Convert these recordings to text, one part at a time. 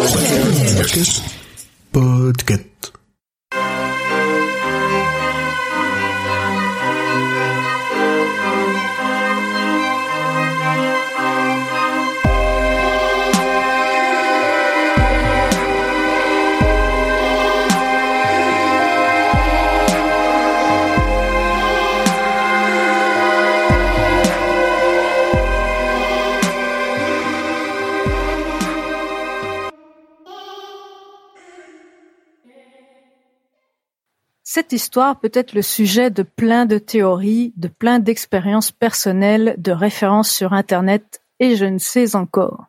Podcast. Podcast. Cette histoire peut être le sujet de plein de théories, de plein d'expériences personnelles, de références sur Internet et je ne sais encore.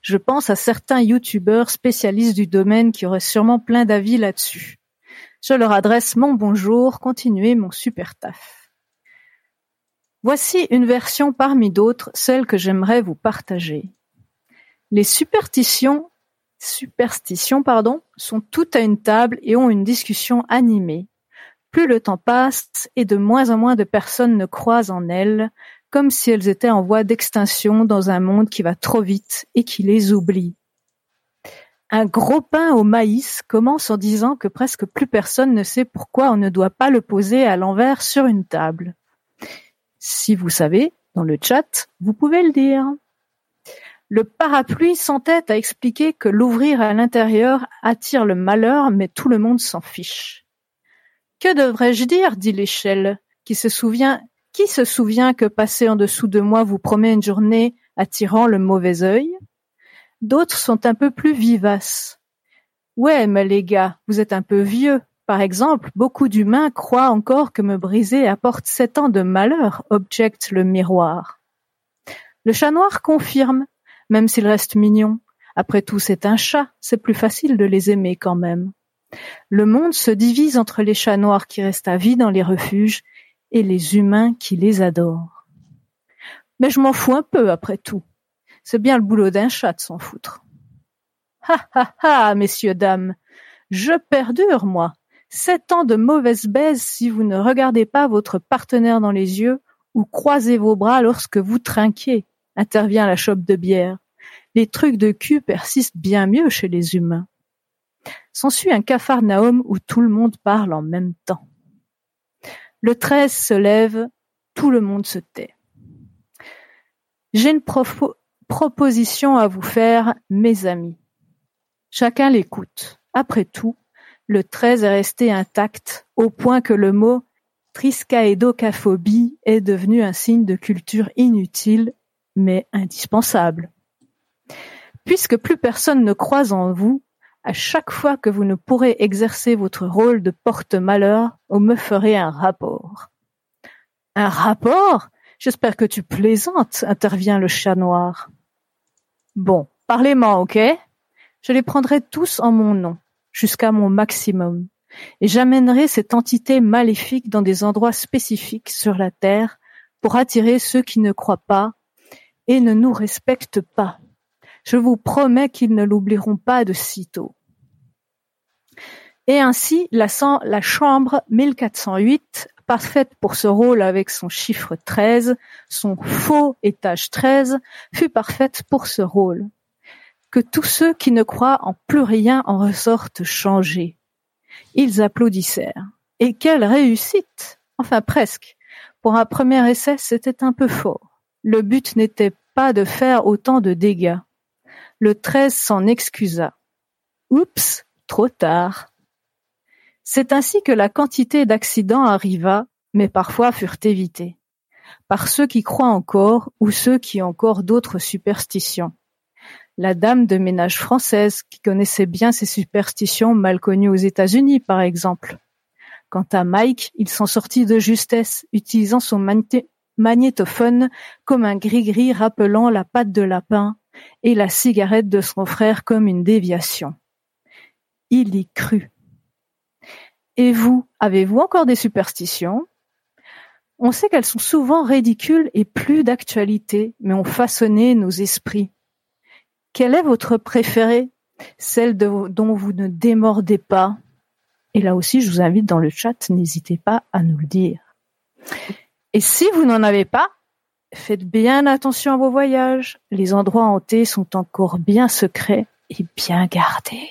Je pense à certains youtubeurs spécialistes du domaine qui auraient sûrement plein d'avis là-dessus. Je leur adresse mon bonjour, continuez mon super taf. Voici une version parmi d'autres, celle que j'aimerais vous partager. Les superstitions, superstitions pardon, sont toutes à une table et ont une discussion animée. Plus le temps passe et de moins en moins de personnes ne croient en elles, comme si elles étaient en voie d'extinction dans un monde qui va trop vite et qui les oublie. Un gros pain au maïs commence en disant que presque plus personne ne sait pourquoi on ne doit pas le poser à l'envers sur une table. Si vous savez, dans le chat, vous pouvez le dire. Le parapluie s'entête à expliquer que l'ouvrir à l'intérieur attire le malheur, mais tout le monde s'en fiche. Que devrais-je dire dit l'échelle, qui se souvient qui se souvient que passer en dessous de moi vous promet une journée attirant le mauvais œil? D'autres sont un peu plus vivaces. Ouais, mais les gars, vous êtes un peu vieux. Par exemple, beaucoup d'humains croient encore que me briser apporte sept ans de malheur, objecte le miroir. Le chat noir confirme, même s'il reste mignon. Après tout, c'est un chat, c'est plus facile de les aimer quand même. Le monde se divise entre les chats noirs qui restent à vie dans les refuges et les humains qui les adorent. Mais je m'en fous un peu après tout. C'est bien le boulot d'un chat de s'en foutre. Ha ha ha, messieurs, dames. Je perdure, moi. Sept ans de mauvaise baise si vous ne regardez pas votre partenaire dans les yeux ou croisez vos bras lorsque vous trinquez, intervient la chope de bière. Les trucs de cul persistent bien mieux chez les humains. S'ensuit un capharnaüm où tout le monde parle en même temps. Le treize se lève, tout le monde se tait. J'ai une proposition à vous faire, mes amis. Chacun l'écoute. Après tout, le treize est resté intact au point que le mot triskaïdocaphobie est devenu un signe de culture inutile mais indispensable. Puisque plus personne ne croit en vous, à chaque fois que vous ne pourrez exercer votre rôle de porte-malheur, vous me ferez un rapport. Un rapport? J'espère que tu plaisantes, intervient le chat noir. Bon, parlez-moi, ok? Je les prendrai tous en mon nom, jusqu'à mon maximum, et j'amènerai cette entité maléfique dans des endroits spécifiques sur la terre pour attirer ceux qui ne croient pas et ne nous respectent pas. Je vous promets qu'ils ne l'oublieront pas de sitôt. Et ainsi, la, la chambre 1408, parfaite pour ce rôle avec son chiffre 13, son faux étage 13, fut parfaite pour ce rôle. Que tous ceux qui ne croient en plus rien en ressortent changés. Ils applaudissèrent. Et quelle réussite Enfin presque. Pour un premier essai, c'était un peu fort. Le but n'était pas de faire autant de dégâts. Le treize s'en excusa. Oups, trop tard. C'est ainsi que la quantité d'accidents arriva, mais parfois furent évités, par ceux qui croient encore ou ceux qui ont encore d'autres superstitions. La dame de ménage française qui connaissait bien ces superstitions mal connues aux États-Unis, par exemple. Quant à Mike, il s'en sortit de justesse, utilisant son magnétophone comme un gris-gris rappelant la patte de lapin et la cigarette de son frère comme une déviation. Il y crut. Et vous, avez-vous encore des superstitions? On sait qu'elles sont souvent ridicules et plus d'actualité, mais ont façonné nos esprits. Quelle est votre préférée? Celle dont vous ne démordez pas Et là aussi, je vous invite dans le chat, n'hésitez pas à nous le dire. Et si vous n'en avez pas, Faites bien attention à vos voyages, les endroits hantés sont encore bien secrets et bien gardé.